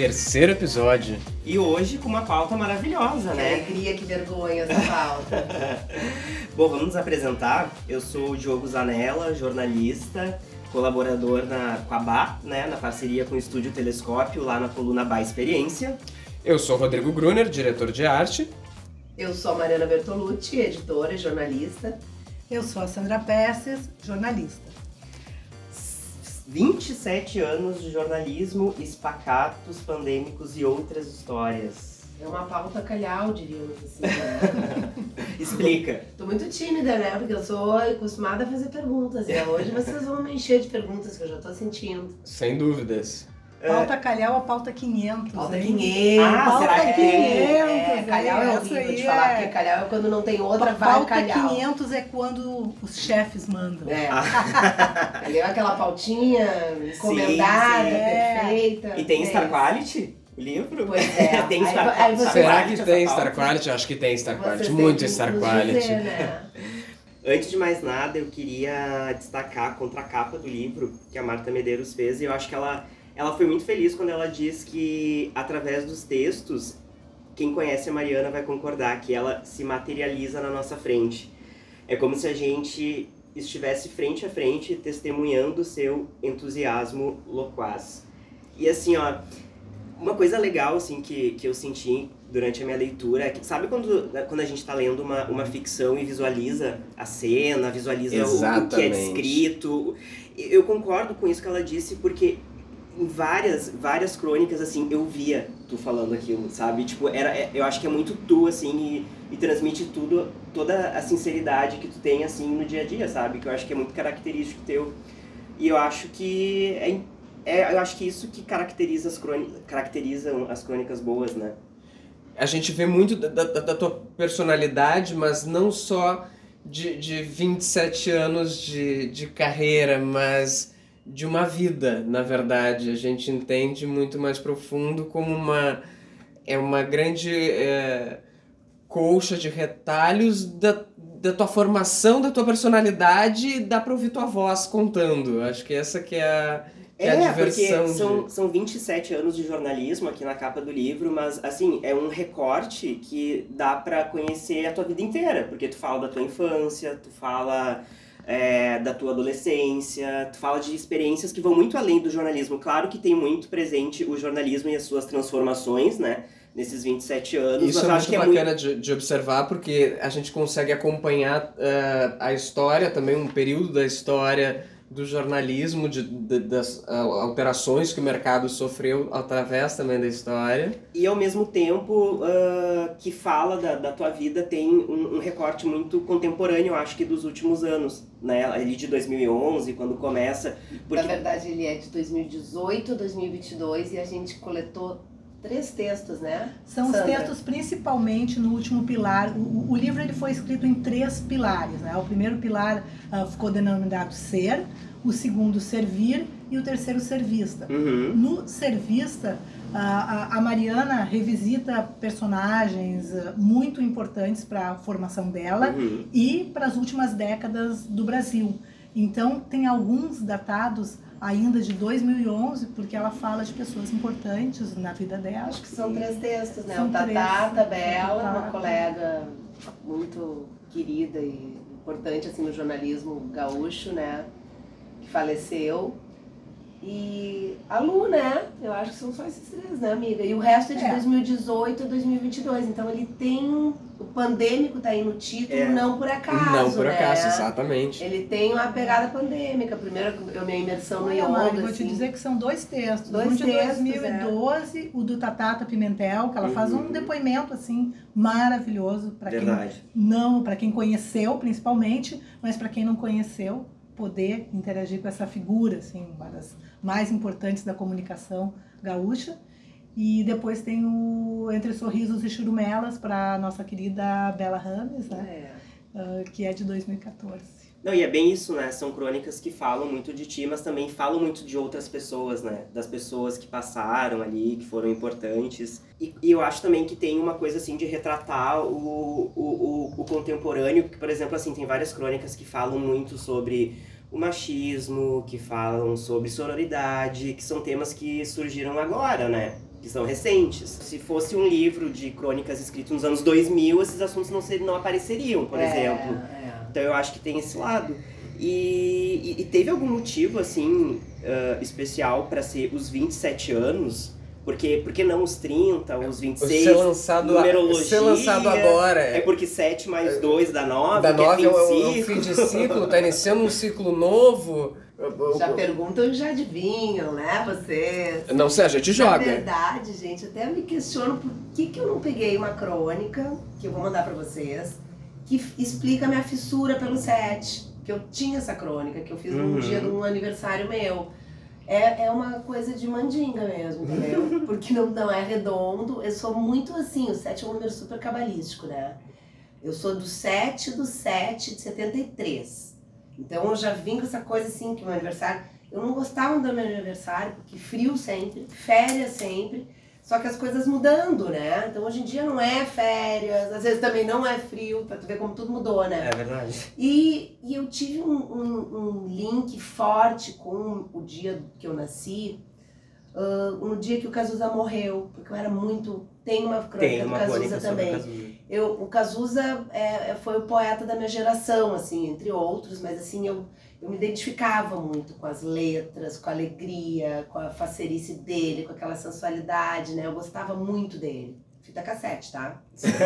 Terceiro episódio. E hoje com uma pauta maravilhosa, Que né? alegria, que vergonha essa falta. Bom, vamos nos apresentar. Eu sou o Diogo Zanella, jornalista, colaborador na, com a BA, né? Na parceria com o Estúdio Telescópio, lá na coluna BA Experiência. Eu sou Rodrigo Gruner, diretor de arte. Eu sou a Mariana Bertolucci, editora e jornalista. Eu sou a Sandra Pesces, jornalista. 27 anos de jornalismo, espacatos pandêmicos e outras histórias. É uma pauta calhau, diríamos assim. né? Explica. Tô muito tímida, né? Porque eu sou acostumada a fazer perguntas. E hoje vocês vão me encher de perguntas que eu já tô sentindo. Sem dúvidas. Pauta calhau a pauta 500. Pauta hein? 500. Ah, Pauta será que- 500, É, calhau é horrível de aí falar, é- porque calhau é quando não tem outra, Pa- vai Pauta calhau. 500 é quando os chefes mandam. É. Ali é aquela pautinha encomendada, sim. perfeita. E tem É Star. Quality? O livro? Pois é. tem Aí- Star, aí você- Será que tem pauta? Star Quality? Acho que tem Star Quality. têm Muito Star Quality. dizer, né? Antes de mais nada, eu queria destacar a contracapa do livro que a Marta Medeiros fez e eu acho que ela, ela foi muito feliz quando ela diz que, através dos textos, quem conhece a Mariana vai concordar que ela se materializa na nossa frente. É como se a gente estivesse frente a frente testemunhando o seu entusiasmo loquaz. E assim, ó, uma coisa legal assim que, que eu senti durante a minha leitura é que sabe quando, quando a gente tá lendo uma, uma ficção e visualiza a cena, visualiza o- o, que é descrito. Eu concordo com isso que ela disse porque em várias várias crônicas assim eu via tu falando aquilo, sabe? Tipo, era é- eu acho que é muito tu assim e, e transmite tudo toda a sinceridade que tu tem assim no dia a dia, sabe? Que eu acho que é muito característico teu. E eu acho que é, é eu acho que isso que caracteriza as crônicas, as crônicas boas, né? A gente vê muito da, da- da tua personalidade, mas não só de, de 27 anos de, de carreira, mas de uma vida, na verdade. A gente entende muito mais profundo como uma. É uma grande é, colcha de retalhos da, da tua formação, da tua personalidade e dá pra ouvir tua voz contando. Acho que essa que é a, que é a diversão porque são, de... são 27 anos de jornalismo aqui na capa do livro, mas assim, é um recorte que dá pra conhecer a tua vida inteira, porque tu fala da tua infância, tu fala é, da tua adolescência, tu fala de experiências que vão muito além do jornalismo. Claro que tem muito presente o jornalismo e as suas transformações, né? Nesses 27 anos, Isso é muito que é muito bacana de, de observar porque a gente consegue acompanhar eh, a história, também um período da história do jornalismo, de, de- das alterações que o mercado sofreu através também da história. E ao mesmo tempo ah, que fala da, da tua vida tem um, um recorte muito contemporâneo, acho que dos últimos anos, né? Ali de 2011, quando começa. Porque Na verdade, ele é de 2018 a 2022 e a gente coletou três textos, né? São os Sandra. textos principalmente no último pilar. O, o- livro ele foi escrito em três pilares. Né? O primeiro pilar ah, ficou denominado ser, o segundo servir e o terceiro servista. Uhum. No Servista, a, a- a Mariana revisita personagens ah, muito importantes para a formação dela Uhum. e para as últimas décadas do Brasil. Então, tem alguns datados ainda de 2011, porque ela fala de pessoas importantes na vida dela. Acho que são três textos, né? São o Tatá, três. Tabela, uma colega muito querida e importante assim no jornalismo gaúcho, né? Que faleceu. E a Lu, né? Eu acho que são só esses três, né, amiga? E o resto é de É. 2018 a 2022. Então ele tem. O pandêmico tá aí no título, É. não por acaso. Não por acaso, né? exatamente. Ele tem uma pegada pandêmica. Primeiro, a minha imersão no yoga. Mari, vou te assim. dizer que são dois textos. Dois um de textos, é. 2012, o do Tatata Pimentel, que ela faz um Uhum. depoimento assim maravilhoso para quem Verdade. não, para quem conheceu principalmente, mas para quem não conheceu, poder interagir com essa figura assim, uma das mais importantes da comunicação gaúcha. E depois tem o Entre Sorrisos e Churumelas para nossa querida Bela Rames, né? É. Uh, que é de 2014. Não, e é bem isso, né? São crônicas que falam muito de ti, mas também falam muito de outras pessoas, né? Das pessoas que passaram ali, que foram importantes. E, e eu acho também que tem uma coisa, assim, de retratar o, o, o, o contemporâneo, que, por exemplo, assim, tem várias crônicas que falam muito sobre o machismo, que falam sobre sororidade, que são temas que surgiram agora, né? Que são recentes. Se fosse um livro de crônicas escrito nos anos 2000, esses assuntos não, ser, não apareceriam, por É, exemplo. é. Então eu acho que tem esse lado. E, e, e teve algum motivo, assim, ah, especial para ser os 27 anos? Porque, porque não os 30, os 26? Ser lançado, a- numerologia, ser lançado agora. É porque 7 mais 2 dá 9, da que é nove fim é o, de é o ciclo. fim de ciclo, tá iniciando um ciclo novo. Já perguntam e já adivinham, né, vocês? Não sei, a gente Na joga. verdade, gente, até me questiono por que, que eu não peguei uma crônica, que eu vou mandar pra vocês, que explica a minha fissura pelo set. Que eu tinha essa crônica, que eu fiz num Uhum. dia de um aniversário meu. É, é uma coisa de mandinga mesmo, entendeu? Porque não, não é redondo. Eu sou muito assim, o 7 é um número super cabalístico, né? Eu sou do 7 do 7 de 73. Então eu já vim com essa coisa assim, que meu aniversário. Eu não gostava do meu aniversário, porque frio sempre, férias sempre. Só que as coisas mudando, né? Então hoje em dia não é férias, às vezes também não é frio, pra tu ver como tudo mudou, né? É verdade. E, e eu tive um, um, um link forte com o dia que eu nasci, ah, no dia que o Cazuza morreu, porque eu era muito. Tem uma crônica Tem do uma Cazuza crônica sobre também. o Cazuza. Eu, o Cazuza é, é- foi o poeta da minha geração, assim, entre outros, mas assim, eu, eu me identificava muito com as letras, com a alegria, com a facerice dele, com aquela sensualidade, né? Eu gostava muito dele. Fita cassete, tá? Fita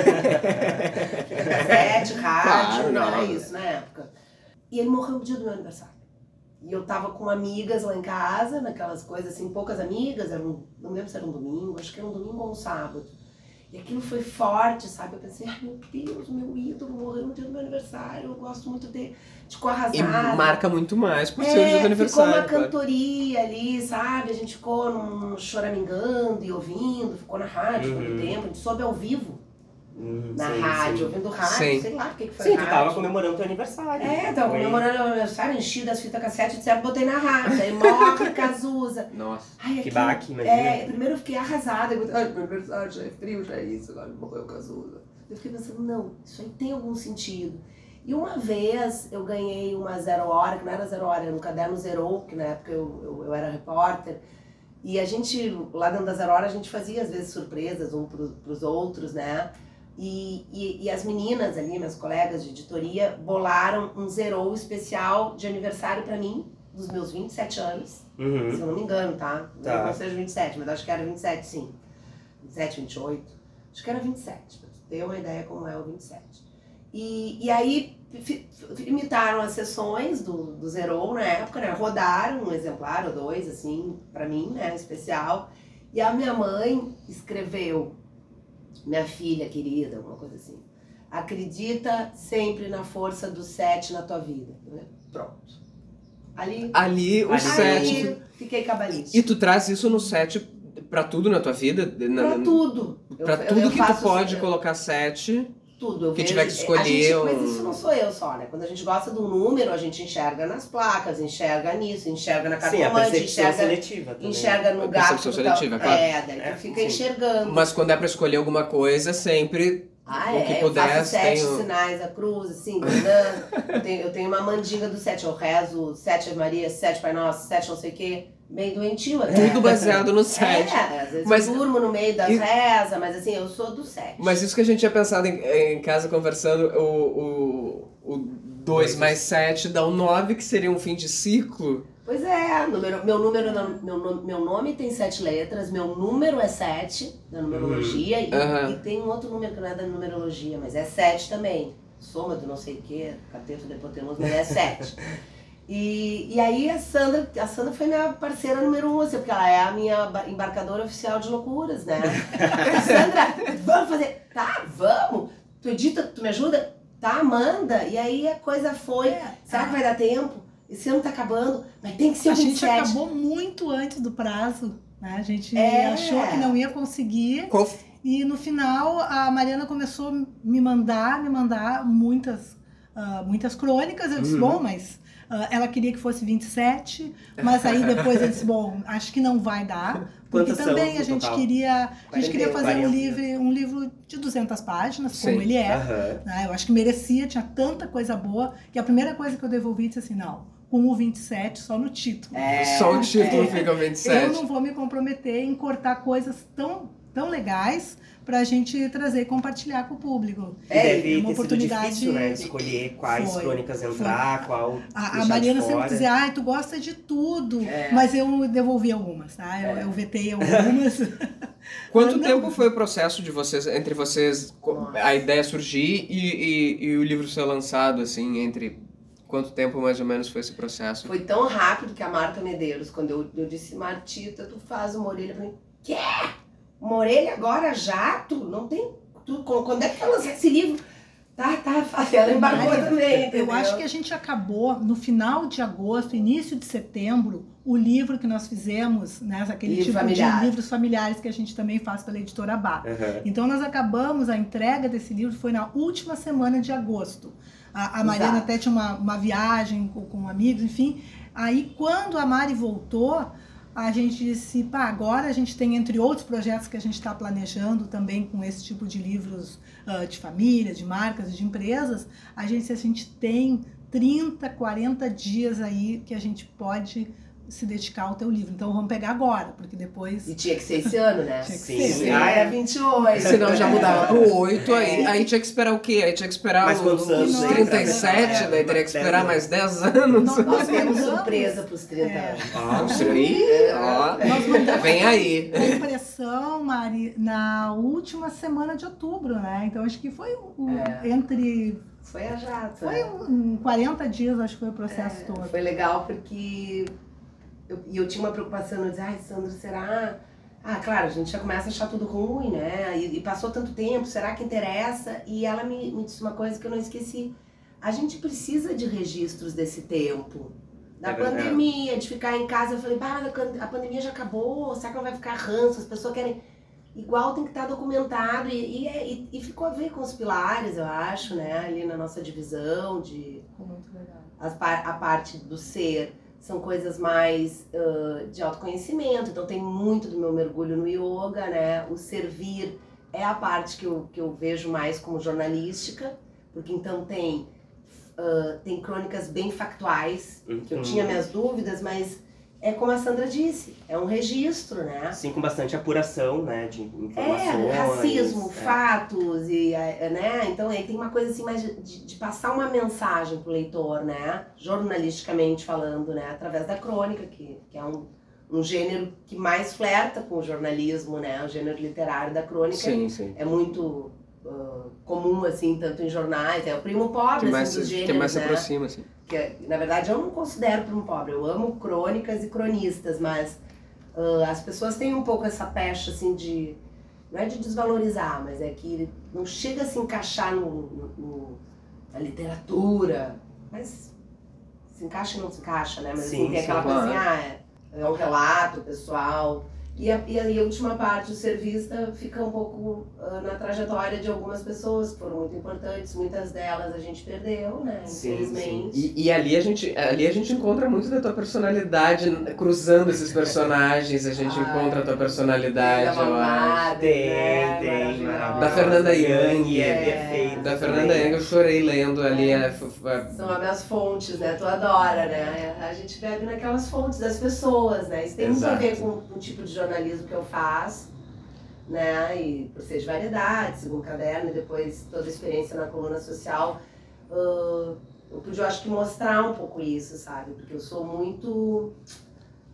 cassete, rádio, Claro, não não. era isso na época. E ele morreu no dia do meu aniversário. E eu tava com amigas lá em casa, naquelas coisas assim, poucas amigas, era um, não lembro se era um domingo, acho que era um domingo ou um sábado. E aquilo foi forte, sabe? Eu pensei, ai meu Deus, meu ídolo morreu no dia do meu aniversário, eu gosto muito dele. Ficou E arrasada. marca muito mais por ser o dia do É, ficou aniversário. uma claro. cantoria ali, sabe? A gente ficou num choramingando e ouvindo, ficou na rádio Uhum. todo tempo, a gente soube ao vivo Hum, na sim, rádio, sim. ouvindo rádio, Sim. sei lá o que, que foi Sim, tu rádio. tava comemorando teu aniversário. É, tava Foi- comemorando meu aniversário, enchi das fitas cassete, etc, botei na rádio, aí morre Cazuza. Nossa. Ai, Que baque, imagina. É, primeiro eu fiquei arrasada, eu ai, meu aniversário já é frio, já é isso, agora morreu Cazuza. Eu fiquei pensando, não, isso aí tem algum sentido. E uma vez eu ganhei uma zero hora, que não era zero hora, era um caderno zero, que na época eu, eu, eu era repórter. E a gente, lá dentro da zero hora, a gente fazia às vezes surpresas um pro, pros outros, né? E, e, e as meninas ali, minhas colegas de editoria, bolaram um zero especial de aniversário pra mim, dos meus 27 anos. Uhum. Se eu não me engano, tá? Tá. Não seja 27, mas acho que era 27, sim. 27, 28. Acho que era 27, pra tu ter uma ideia como é o 27. E, e aí imitaram as sessões do, do Zero na época, né? Rodaram um exemplar ou dois, assim, pra mim, né? Especial. E a minha mãe escreveu, minha filha querida, alguma coisa assim. Acredita sempre na força do sete na tua vida. né? Pronto. Ali, Ali o Ali- set. ali fiquei cabalista. E tu traz isso no set pra tudo na tua vida? Na- Pra na- tudo. Eu- eu- tudo eu que tu pode assim, colocar set. Tudo. Eu que vejo- tiver que a escolher gente- um- Mas isso não sou eu só, né? Quando a gente gosta de um número, a gente enxerga nas placas, enxerga nisso, enxerga na a cartomante, enxerga, seletiva também. enxerga no A gato. percepção do tal- seletiva, claro. É, daí É, fica sim. enxergando. Mas quando é pra escolher alguma coisa, sempre Ah, o é, que eu puder, faço sete tem o- sinais da cruz, assim, eu, tenho, eu tenho uma mandinga do sete, eu rezo sete Ave Maria, sete Pai Nosso, sete não sei o quê, bem doentinho até. tudo baseado no set. É, às vezes Mas- eu durmo no meio das e- rezas, mas assim, eu sou do sete. Mas isso que a gente tinha pensado em, em casa conversando, o, o, o 2 mais 7 dá o 9, que seria um fim de ciclo. Pois é, número, meu número, meu, meu nome tem sete letras, meu número é sete da numerologia e, Aham. e tem um outro número que não é da numerologia, mas é sete também. Soma do não sei o que, cateto de hipotenusa, mas é sete. E, e aí a Sandra, a Sandra foi minha parceira número um, assim, porque ela é a minha ba- embarcadora oficial de loucuras, né? Sandra, vamos fazer? Tá, vamos. Tu edita, tu me ajuda? Tá, manda. E aí a coisa foi. É, Será que vai dar tempo? Esse ano tá acabando, mas tem que ser A o gente 27. acabou muito antes do prazo. Né? A gente É. achou que não ia conseguir. E no final a Mariana começou a me mandar, me mandar muitas, ah, muitas crônicas. Eu disse, Uhum. bom, mas ah, ela queria que fosse 27, mas aí depois eu disse, bom, acho que não vai dar. Porque Quantas também a gente total? queria, a gente queria fazer um 40. livro, um livro de 200 páginas, Sim. como ele é. Aham. né? Eu acho que merecia, tinha tanta coisa boa, que a primeira coisa que eu devolvi disse assim, não, com o 27 só no título. É, só o título é. fica Eu 27. não vou me comprometer em cortar coisas tão, tão legais pra gente trazer e compartilhar com o público. É, deve uma ter sido oportunidade- difícil, né? de Escolher quais Foi, crônicas entrar, qual A, a Mariana de sempre dizia, ai, tu gosta de tudo, É. mas eu devolvi algumas, tá? Eu, eu vetei algumas. Quanto tempo foi o processo de vocês, entre vocês, Nossa. a ideia surgir e, e, e o livro ser lançado, assim, entre quanto tempo mais ou menos foi esse processo? Foi tão rápido que a Marta Medeiros, quando eu, eu disse, Martita, tu faz uma orelha pra mim. Quê? Uma orelha agora já? Tu não tem. Tu, quando é que ela lança esse livro? Tá, tá. Ela embarcou Mas também, Eu entendeu? acho que a gente acabou, no final de agosto, início de setembro, o livro que nós fizemos, né, aquele Livro tipo familiar. de livros familiares que a gente também faz pela editora Bá. Aham. Então nós acabamos, a entrega desse livro foi na última semana de agosto. A, a Mariana Exato. até tinha uma, uma viagem com, com amigos, enfim. Aí quando a Mari voltou, a gente disse, pá, agora a gente tem, entre outros projetos que a gente está planejando também com esse tipo de livros ah, de família, de marcas, de empresas, a gente, a gente tem 30, 40 dias aí que a gente pode se dedicar ao teu livro. Então vamos pegar agora, porque depois... E tinha que ser esse ano, né? Tinha que Sim. ser. Ah, é 28. Senão já mudava pro 8, aí, aí tinha que esperar o quê? Aí tinha que esperar Mais os, quantos anos os aí pra 37, pensar? daí teria que esperar mais 10 anos. Nós- Nós temos surpresa pros 30 É. anos. Ah, Isso aí, ó, Nós mandamos vem aí. a impressão, Mari, na última semana de outubro, né? Então acho que foi um- É. entre. Foi a jato. Foi né? um, um 40 dias, acho que foi o processo É, todo. Foi legal porque eu, e eu tinha uma preocupação, eu dizia, ai, Sandro, será? Ah, claro, a gente já começa a achar tudo ruim, né? E, e passou tanto tempo, será que interessa? E ela me, me disse uma coisa que eu não esqueci. A gente precisa de registros desse tempo. Da É pandemia, de ficar em casa. Eu falei, bah, a a pandemia já acabou, será que não vai ficar ranço? As pessoas querem. Igual tem que estar documentado. E, e, é- e, ficou a ver com os pilares, eu acho, né? Ali na nossa divisão de muito legal. as par- a parte do ser são coisas mais ãh, de autoconhecimento, então tem muito do meu mergulho no yoga, né? O servir é a parte que eu, que eu vejo mais como jornalística, porque então tem, ãh, tem crônicas bem factuais, que eu Uhum. tinha minhas dúvidas, mas é como a Sandra disse, é um registro, né? Sim, com bastante apuração, né? De informações. É, racismo, é. fatos, e, é, né? Então aí tem uma coisa assim mais de, de- passar uma mensagem pro leitor, né? Jornalisticamente falando, né? Através da crônica, que, que é um, um gênero que mais flerta com o jornalismo, né? O gênero literário da crônica Sim, sim. é muito ah, comum, assim, tanto em jornais, é o primo pobre, Que mais, assim, dos que gêneros, mais se né? aproxima, assim. Que na verdade eu não considero primo pobre, eu amo crônicas e cronistas, mas ah, as pessoas têm um pouco essa pecha assim de não é de desvalorizar, mas é que não chega a se encaixar no, no- no- na literatura, mas se encaixa e não se encaixa, né? Mas Sim, assim, tem aquela coisa assim, ah, é, é um relato pessoal. E a, e a, a última parte, o servista, fica um pouco ah, na trajetória de algumas pessoas que foram muito importantes, muitas delas a gente perdeu, né? Sim, Infelizmente. E, e ali, a gente, ali a gente encontra muito da tua personalidade, cruzando esses personagens, a gente Ai, encontra a tua personalidade, Da eu acho. Tem, né? tem. Da Fernanda Yang, é, é. perfeita. Da Fernanda. Yang, eu chorei lendo ali. a- a- São as minhas fontes, né? Tu adora, né? A gente bebe naquelas fontes das pessoas, né? Isso tem muito a ver com o tipo de jornalismo que eu faço, né? E por ser de variedade, segundo caderno, e depois toda a experiência na coluna social, ah, eu pude, eu acho que, mostrar um pouco isso, sabe? Porque eu sou muito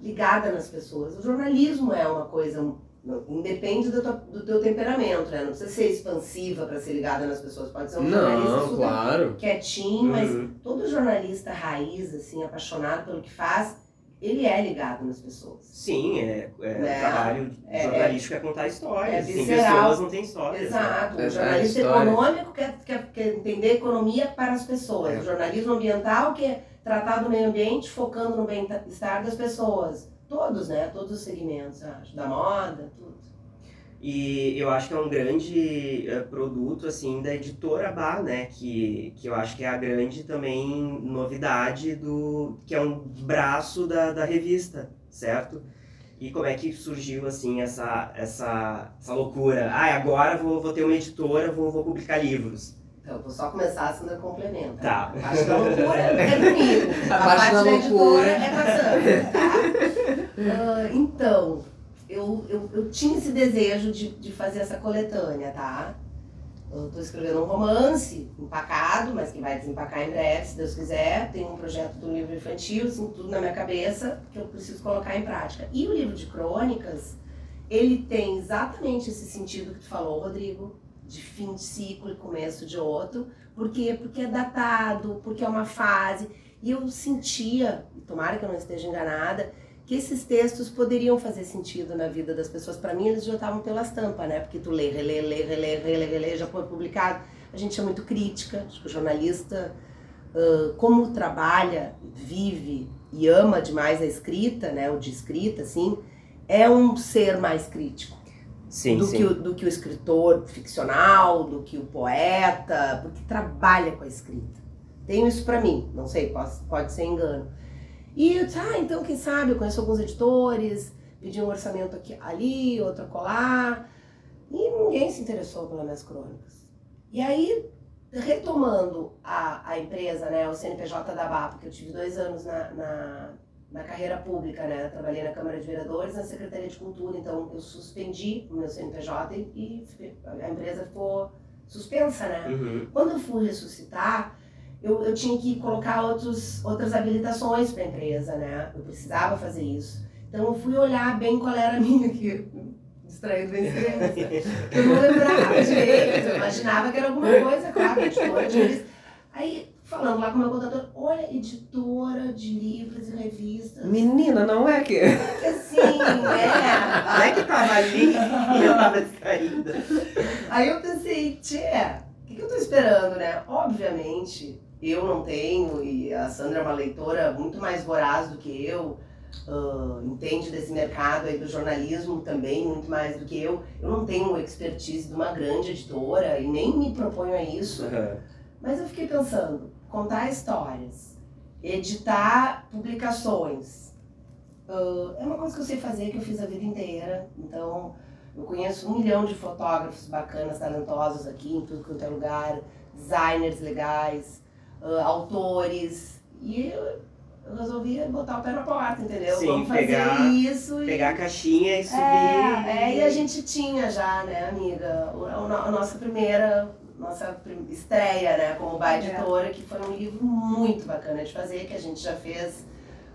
ligada nas pessoas. O jornalismo é uma coisa, não- independe do teu, do teu temperamento, né? Não precisa ser expansiva para ser ligada nas pessoas. Pode ser um jornalista super claro. quietinho, mas Uhum. todo jornalista raiz, assim, apaixonado pelo que faz, ele é ligado nas pessoas. Sim, é, é, Né? o trabalho É, jornalístico é, contar histórias. é visceral. pessoas, não tem histórias. Exato. É, O jornalista é história. econômico quer, quer, quer entender economia para as pessoas. É. O jornalismo ambiental quer tratar do meio ambiente focando no bem-estar das pessoas. todos, né? Todos os segmentos, acho, da moda, tudo. E eu acho que é um grande eh, produto, assim, da editora Bar, né? Que, que eu acho que é a grande também novidade do... Que é um braço da, da revista, certo? E como é que surgiu, assim, essa, essa, essa loucura? Ah, agora vou, vou ter uma editora, vou, vou publicar livros. Então, vou só começar, a Sandra complementa. Tá. A parte da loucura é comigo. A parte da editora loucura. é com a Sandra, tá? Ah, então, eu, eu, eu tinha esse desejo de, de fazer essa coletânea, tá? Eu tô escrevendo um romance empacado, mas que vai desempacar em breve, se Deus quiser. Tem um projeto do livro infantil, assim, tudo na minha cabeça, que eu preciso colocar em prática. E o livro de crônicas, ele tem exatamente esse sentido que tu falou, Rodrigo, de fim de ciclo e começo de outro. Por quê? Porque é datado, porque é uma fase. E eu sentia, tomara que eu não esteja enganada, que esses textos poderiam fazer sentido na vida das pessoas. Para mim, eles já estavam pelas tampas, né? Porque tu lê, relê, lê, relê, relê, relê, já foi publicado. A gente é muito crítica, acho que o jornalista, uh, como trabalha, vive e ama demais a escrita, né? O de escrita, assim, é um ser mais crítico Sim, do, sim. Que o, do que o escritor ficcional, do que o poeta, porque trabalha com a escrita. Tenho isso pra mim, não sei, pode, pode ser engano. E eu disse, ah, então quem sabe, eu conheço alguns editores, pedi um orçamento aqui, ali, outro colar, e ninguém se interessou pelas minhas crônicas. E aí, retomando a, a empresa, né, o CNPJ da BA, porque eu tive dois anos na, na, na carreira pública, né, trabalhei na Câmara de Vereadores, na Secretaria de Cultura, então eu suspendi o meu CNPJ e, e a empresa ficou suspensa, né. Uhum. Quando eu fui ressuscitar, eu, eu tinha que colocar outros, outras habilitações para a empresa, né? Eu precisava fazer isso. Então eu fui olhar bem qual era a minha aqui, distraído bem criança. Eu não lembrava direito, eu imaginava que era alguma coisa, claro, editora de revista. Aí, falando lá com o meu contador, olha, editora de livros e revistas. Menina, não é que. Assim, é. Não é que tava ali e eu tava distraída. Aí eu pensei, tchê, o que, que eu tô esperando, né? Obviamente, eu não tenho, e a Sandra é uma leitora muito mais voraz do que eu, ah, entende desse mercado aí do jornalismo também muito mais do que eu. Eu não tenho expertise de uma grande editora e nem me proponho a isso. Uhum. Mas eu fiquei pensando, contar histórias, editar publicações, ah, é uma coisa que eu sei fazer, que eu fiz a vida inteira. Então, eu conheço um milhão de fotógrafos bacanas, talentosos aqui, em tudo quanto é lugar, designers legais, ah, autores, e eu, eu resolvi botar o pé na porta, entendeu? Sim, Vamos fazer pegar- isso e... Pegar a caixinha e subir. É, é, e a gente tinha já, né, amiga, o- o no- a nossa primeira, nossa estreia, né, como Bai É. Editora, que foi um livro muito bacana de fazer, que a gente já fez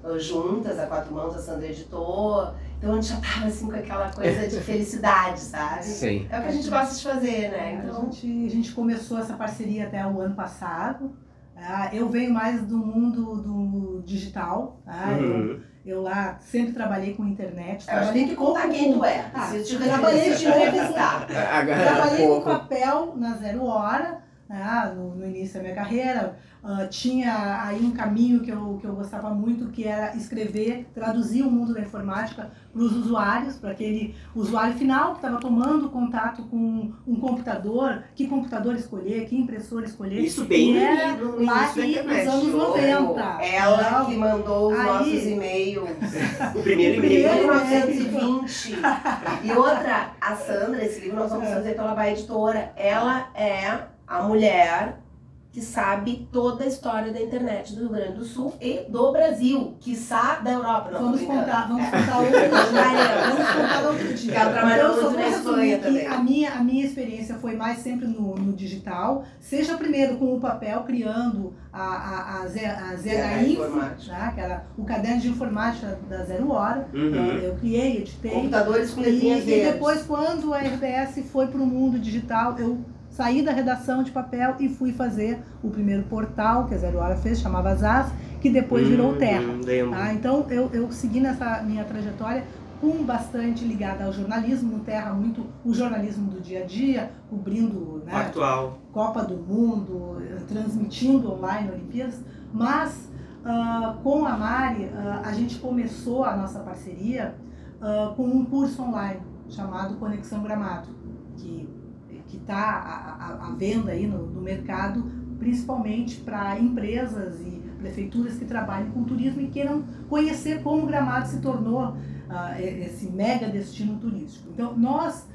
uh, juntas, a quatro mãos, a Sandra editou, então a gente já tava assim com aquela coisa de felicidade, sabe? Sim. É o que a gente gosta de fazer, né? A Então, gente, a gente começou essa parceria até o ano passado. Ah, Eu venho mais do mundo do digital. tá? Eu, Uhum. eu lá sempre trabalhei com internet. eu Trabalhei tem que contar quem tu é. Ah, Se eu te trabalhei te entrevistar. Trabalhei com papel na Zero Hora, né, no, no início da minha carreira. Ah, tinha aí um caminho que eu, que eu gostava muito, que era escrever, traduzir o mundo da informática para os usuários, para aquele usuário final que estava tomando contato com um computador, que computador escolher, que impressora escolher. Isso bem E no era no lá nos anos 90. Ela que mandou os Aí- nossos e-mails. O primeiro O primeiro e-mail. e-mail. 1920. E outra, a Sandra, esse livro nós vamos fazer pela Bahia Editora. Ela é a mulher que sabe toda a história da internet do Rio Grande do Sul e do Brasil, quiçá da Europa. Não, tô Vamos contar, vamos contar outro dia. Vamos contar outro dia. Ela trabalhou Então, muito na Espanha que também. A minha, a minha experiência foi mais sempre no, no digital, seja primeiro com o papel, criando a, a, a, Z, a Zero ZH informática. né, que era o caderno de informática da Zero Hora. Uhum. Eu criei, editei. Computadores com E, e depois, quando a RBS foi para o mundo digital, eu saí da redação de papel e fui fazer o primeiro portal que a Zero Hora fez, chamava Zaz, que depois virou o Terra. Lembro. Tá? Então eu, eu segui nessa minha trajetória com bastante ligada ao jornalismo, Terra muito o jornalismo do dia a dia, cobrindo né, Factual. Copa do Mundo, transmitindo online Olimpíadas, mas uh, com a Mari, uh, a gente começou a nossa parceria uh, com um curso online chamado Conexão Gramado, que está à, venda aí no, no mercado, principalmente para empresas e prefeituras que trabalham com turismo e queiram conhecer como Gramado se tornou esse mega destino turístico. Então, nós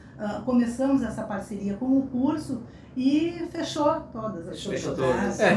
começamos essa parceria com o curso e fechou todas as Fechou todas. É.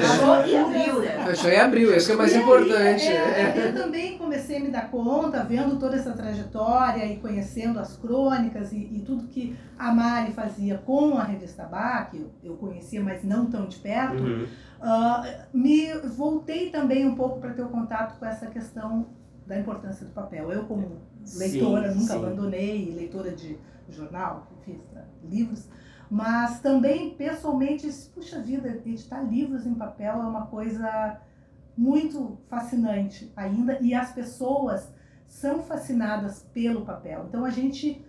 Fechou e abriu, né? Fechou e abriu, isso que é mais e importante. Aí, é, eu também comecei a me dar conta, vendo toda essa trajetória e conhecendo as crônicas e, e tudo que a Mari fazia com a revista Bach, que eu, eu conhecia, mas não tão de perto, Uhum. uh, me voltei também um pouco para ter o contato com essa questão da importância do papel. Eu, como leitora, Sim, nunca sim. abandonei, leitora de jornal, fiz né, livros, mas também pessoalmente, puxa vida, editar livros em papel é uma coisa muito fascinante ainda e as pessoas são fascinadas pelo papel. Então a gente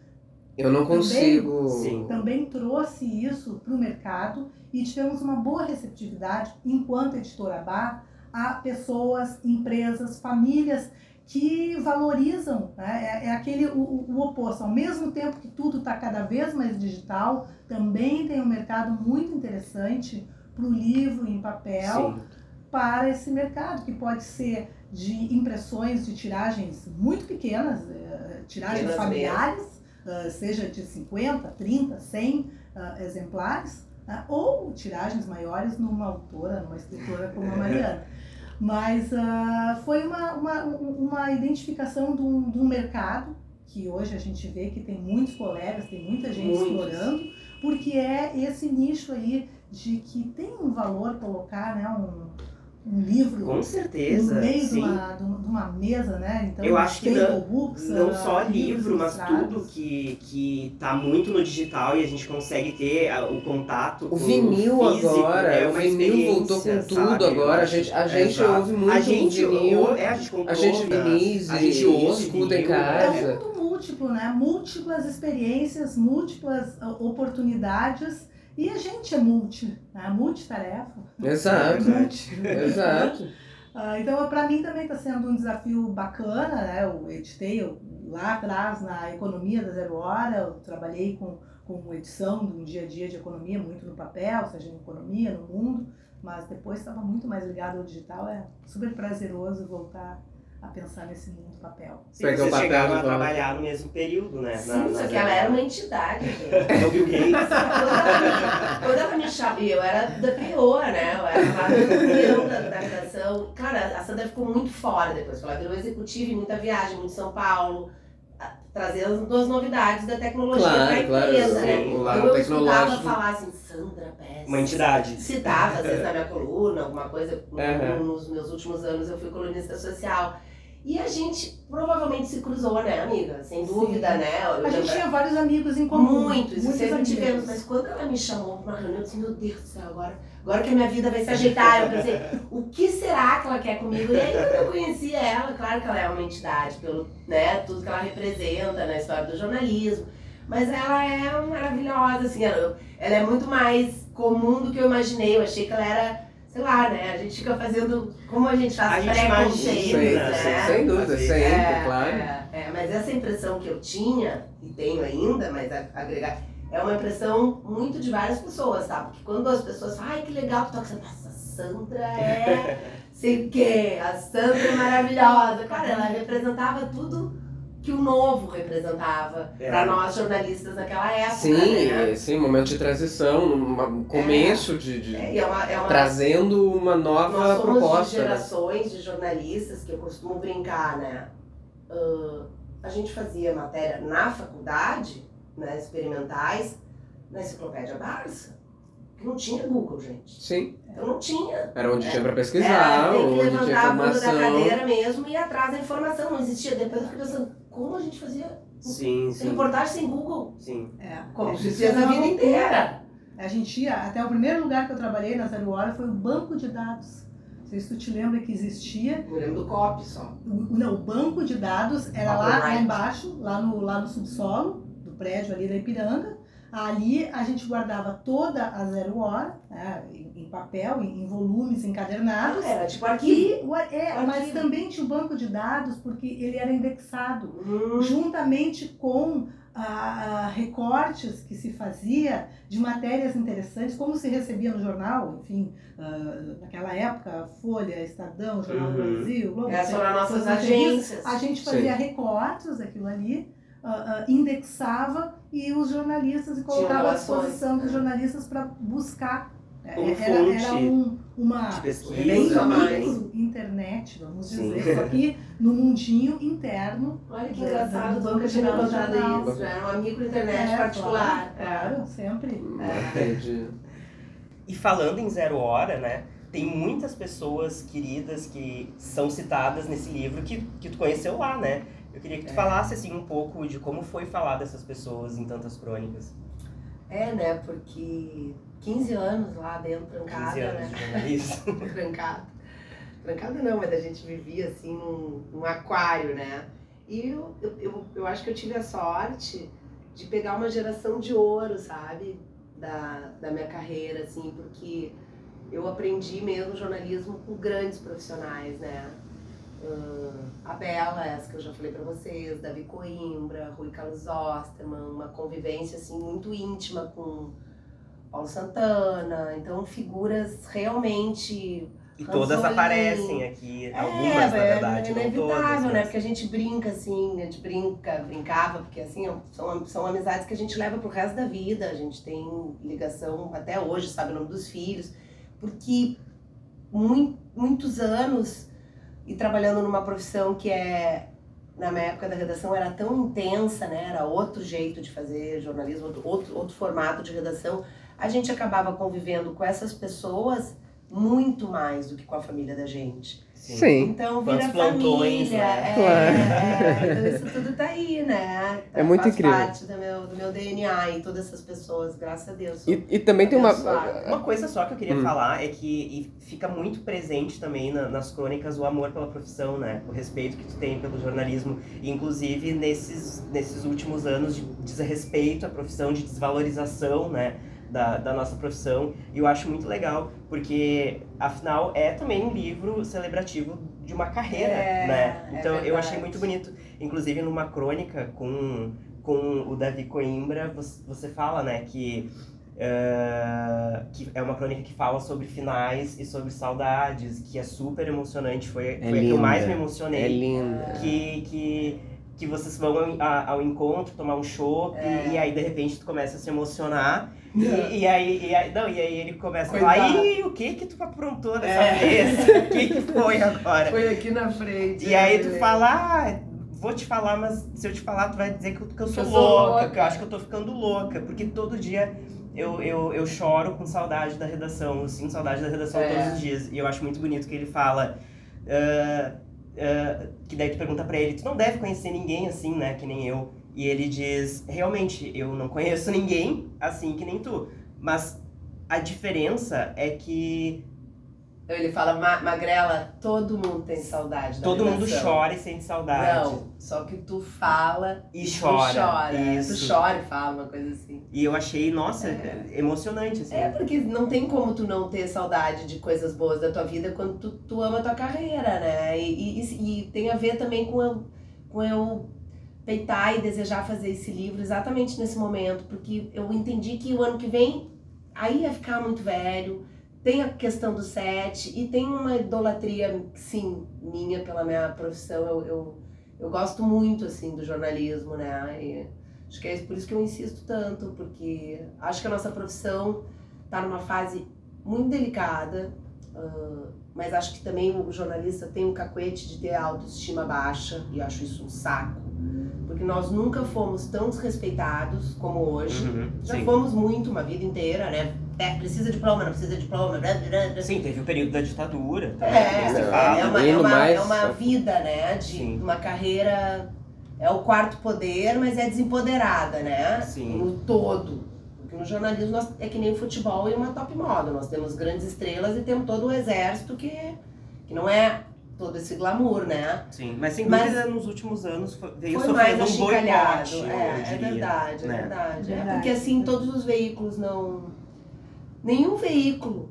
Eu não consigo. Sim. também trouxe isso para o mercado e tivemos uma boa receptividade enquanto editora Bar a pessoas, empresas, famílias que valorizam, né? é, é aquele o, o oposto. Ao mesmo tempo que tudo está cada vez mais digital, também tem um mercado muito interessante para o livro em papel Sim. para esse mercado, que pode ser de impressões de tiragens muito pequenas, eh, tiragens Pequenas familiares, ah, seja de 50, 30, 100 ah, exemplares, ah, ou tiragens maiores numa autora, numa escritora como a Mariana. Mas ah, foi uma, uma, uma identificação de um, de um mercado que hoje a gente vê que tem muitos colegas, tem muita gente Muitos. explorando, porque é esse nicho aí de que tem um valor colocar né, um, um livro Com certeza. no meio de sim. uma, de uma- de uma mesa, né? Então, Eu acho que não, books, não ah, só livro, mas tudo que, que tá muito no digital e a gente consegue ter ah, o contato com O vinil físico, agora, é o vinil voltou com tudo sabe? agora. A gente, a gente Exato. ouve muito a gente, vinil. ou- é, a gente A gente a gente ouve escuta em vinil, É casa. um mundo múltiplo, né? Múltiplas experiências, múltiplas ah, oportunidades e a gente é multi, né? multitarefa. Exato. Verdade. Exato. Ah, então, para mim também está sendo um desafio bacana, né? Eu editei eu, lá atrás na economia da Zero Hora, eu trabalhei com, com edição de um dia a dia de economia, muito no papel, seja em economia, no mundo, mas depois estava muito mais ligado ao digital. É super prazeroso voltar a pensar nesse mundo papel. Sim, vocês papel chegaram a trabalhar no mesmo período, né? Sim, só que ela era uma entidade. É o Bill Gates. Quando ela me chamou, eu era da PO, né? Eu era lá do da, da redação. Claro, a Sandra ficou muito fora depois, porque ela virou executiva em muita viagem, muito São Paulo, trazendo as duas novidades da tecnologia Claro, para a claro, empresa, sim, né? o lado Então eu escutava falar assim, Sandra Pérez. Uma entidade. Citava, às vezes, na minha coluna, alguma coisa. Uhum. Nos meus últimos anos eu fui colunista social. E a gente provavelmente se cruzou, né, amiga? Sem dúvida, Sim. né? Eu A gente tinha vários amigos em comum. Muitos, muitos sempre tivemos. Mas quando ela me chamou para uma reunião, eu disse, meu Deus do céu, agora, agora que a minha vida vai se ajeitar. Eu pensei, o que será que ela quer comigo? E aí quando eu conheci ela, claro que ela é uma entidade, pelo né, tudo que ela representa na história do jornalismo. Mas ela é maravilhosa, assim, ela, ela é muito mais comum do que eu imaginei. Eu achei que ela era, sei lá, né? A gente fica fazendo como a gente faz preconceitos, imagina, né? Sem, dúvida, sempre, É, claro. É, é, mas essa impressão que eu tinha, e tenho ainda, mas a- agregar, é uma impressão muito de várias pessoas, tá? Porque quando as pessoas falam, ai que legal que toca, fala, nossa, a Sandra é sei o quê, a Sandra é maravilhosa. Cara, ela representava tudo que o novo representava É. pra nós jornalistas naquela época, Sim, né? sim, momento de transição, um começo de, de- É, é uma, é uma trazendo uma nova Nós somos de proposta. né? gerações de jornalistas que eu costumo brincar, né? Ah, a gente fazia matéria na faculdade, né, experimentais, na enciclopédia Barça, que não tinha Google, gente. Sim, Então não tinha. era onde É. tinha pra Era, pesquisar, tem que onde tinha levantar a bunda da informação. cadeira mesmo e ir atrás da informação. Não existia. Depois eu fiquei pensando, como a gente fazia Sim, sim. reportagem sem Google? Sim. É, Como a gente fez a tinha vida inteira. A gente ia, até o primeiro lugar que eu trabalhei na Zero Hora foi o banco de dados. Não sei se tu te lembra que existia. Eu lembro do COP só. O, não, o banco de dados era lá, lá embaixo, lá no, lá no subsolo do prédio ali da Ipiranga. Ali a gente guardava toda a zero hora, né, em, papel, em, volumes encadernados. Era tipo arquivo. E, é, Arquivo. mas também tinha o banco de dados, porque ele era indexado Hum, juntamente com ah, ah, recortes que se fazia de matérias interessantes, como se recebia no jornal, enfim, ah, naquela época, Folha, Estadão, Jornal do Uhum. Brasil, Globo, Essas foram as nossas agências. A gente fazia recortes daquilo ali, ah, ah, indexava e os jornalistas e colocava à disposição dos é. jornalistas para buscar. É, Como Era, era fonte um, uma de pesquisa bem também. micro internet, vamos Sim. dizer, só que no mundinho interno Olha que Do- engraçado, do nunca Banco tinha Jornal. isso. Era uma microinternet É, particular. É. Claro, claro, sempre. Rede. E falando em Zero Hora, né? Tem muitas pessoas queridas que são citadas nesse livro que, que tu conheceu lá, né? Eu queria que tu É. falasse assim um pouco de como foi falar dessas pessoas em tantas crônicas. É, né? Porque 15 anos lá dentro, 15 trancada, anos né? de jornalismo. trancada. Trancada não, mas a gente vivia assim num, num aquário, né? E eu, eu, eu, eu acho que eu tive a sorte de pegar uma geração de ouro, sabe? Da, da minha carreira, assim, porque eu aprendi mesmo jornalismo com grandes profissionais, né? Ahn, a Bela, essa que eu já falei pra vocês, Davi Coimbra, Rui Carlos Osterman, uma convivência assim muito íntima com Paulo Santana, então figuras realmente E todas aparecem aqui, algumas na é, verdade, é não inevitável, todas. né? mas- Porque a gente brinca assim, a gente brinca, brincava, porque assim, são, são amizades que a gente leva pro resto da vida, a gente tem ligação até hoje, sabe o nome dos filhos, porque mui- muitos anos e trabalhando numa profissão que é na minha época da redação era tão intensa, né? Era outro jeito de fazer jornalismo, outro, outro, outro formato de redação. A gente acabava convivendo com essas pessoas muito mais do que com a família da gente. Sim. Então Quantos vira plantões, família. né? É, Claro. é, então isso tudo tá aí, né? É muito Faz incrível. parte do meu, do meu DNA e todas essas pessoas, graças a Deus. E, e também tem uma. Uma coisa só que eu queria Hum. falar é que e fica muito presente também na- nas crônicas o amor pela profissão, né? O respeito que tu tem pelo jornalismo. E, inclusive, nesses, nesses últimos anos de desrespeito à profissão, de desvalorização, né? Da, da nossa profissão. E eu acho muito legal, porque, afinal, é também um livro celebrativo de uma carreira, É, né? é Então, eu achei muito bonito. Inclusive, numa crônica com, com o Davi Coimbra, você, fala, né, que eh, que é uma crônica que fala sobre finais e sobre saudades, que é super emocionante. Foi, foi a que eu linda. mais me É emocionei. linda. que, que, que vocês vão ao, a- ao encontro, tomar um chopp, É. e aí de repente tu começa a se emocionar. E, e aí, e aí, não, e aí ele começa a Coitado. falar, Ih, o que que tu aprontou dessa É. vez? O que que foi agora? Foi aqui na frente. E aí né, tu Lele? fala, ah, vou te falar, mas se eu te falar, tu vai dizer que eu, que eu sou eu sou louca, louca. que eu acho que eu tô ficando louca, porque todo dia eu, eu, eu choro com saudade da redação, eu sinto saudade da redação É. todos os dias. E eu acho muito bonito que ele fala. ah, que daí tu pergunta pra ele, tu não deve conhecer ninguém assim, né, que nem eu. E ele diz, realmente, eu não conheço ninguém assim que nem tu. Mas a diferença é que Então ele fala, "Ma- Magrela, todo mundo tem saudade da todo mundo redação." chora e sente saudade. Não, só que tu fala E tu chora, chora. é, isso. Tu chora e fala uma coisa assim. E eu achei, nossa, É. emocionante, assim. É, porque não tem como tu não ter saudade de coisas boas da tua vida quando tu, tu ama a tua carreira, né? E, e, e tem a ver também com eu, com eu peitar e desejar fazer esse livro exatamente nesse momento, porque eu entendi que o ano que vem aí ia ficar muito velho, tem a questão do set e tem uma idolatria, sim, minha pela minha profissão. Eu, eu, eu gosto muito, assim, do jornalismo, né? E acho que é por isso que eu insisto tanto, porque acho que a nossa profissão está numa fase muito delicada, ah, mas acho que também o jornalista tem um cacuete de ter autoestima baixa, e acho isso um saco, porque nós nunca fomos tão desrespeitados como hoje. Uhum, Já sim. fomos muito uma vida inteira, né? É, precisa de diploma, não precisa de diploma, blá, blá, blá. Sim, teve o período da ditadura também. É, Não, é, uma, é, uma, mais- é uma vida, né? De Sim. uma carreira. É o quarto poder, mas é desempoderada, né? Sim. No todo. Porque no jornalismo nós, é que nem o futebol e uma top moda. Nós temos grandes estrelas e temos todo o exército que, que não é todo esse glamour, né? Sim, mas sem Mas- dúvida nos últimos anos foi- veio Foi mais sofrendo um boicote, eu É, é verdade, é né? verdade. É Verdade. porque assim, todos os veículos não. Nenhum veículo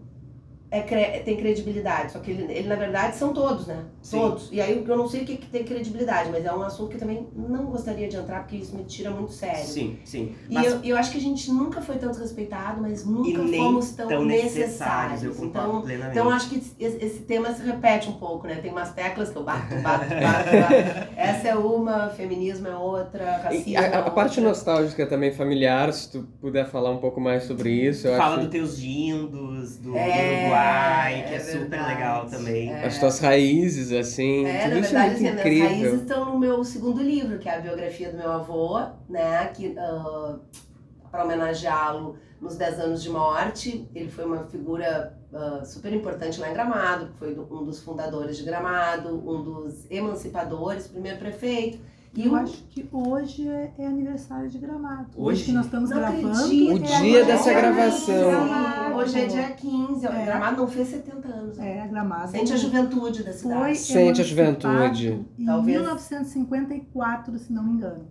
é cre- tem credibilidade. Só que ele, ele, na verdade, são todos, né? Sim. Todos. E aí eu não sei o que, que tem credibilidade, mas é um assunto que eu também não gostaria de entrar, porque isso me tira muito sério. Sim, sim. E Mas eu, eu acho que a gente nunca foi tanto respeitado, mas nunca e fomos tão, tão necessários. necessários, eu concordo Então, plenamente. então acho que esse, esse tema se repete um pouco, né? Tem umas teclas que eu bato, bato, bato, bato. Essa é uma, feminismo é outra, E racismo a, é a parte outra. nostálgica também familiar, se tu puder falar um pouco mais sobre isso, eu Fala acho. dos teus dindos, do É, Uruguai, que é, é super verdade. legal também. É. As tuas raízes, assim, É, tudo na isso verdade, é assim, incrível. raízes estão no meu segundo livro, que é a biografia do meu avô, né? Que, ah, para homenageá-lo nos 10 anos de morte. Ele foi uma figura ah, super importante lá em Gramado, foi um dos fundadores de Gramado, um dos emancipadores, primeiro prefeito. E Eu o acho que hoje é, é aniversário de Gramado. Hoje, Hoje? que nós estamos Não gravando. acredito. O é dia agora. dessa é gravação. Gramado. Hoje é dia 15, É. Gramado não fez 70 anos. né? É, Gramado. Sente a juventude da Foi cidade. Sente a juventude. Em Talvez. 1954, se não me engano.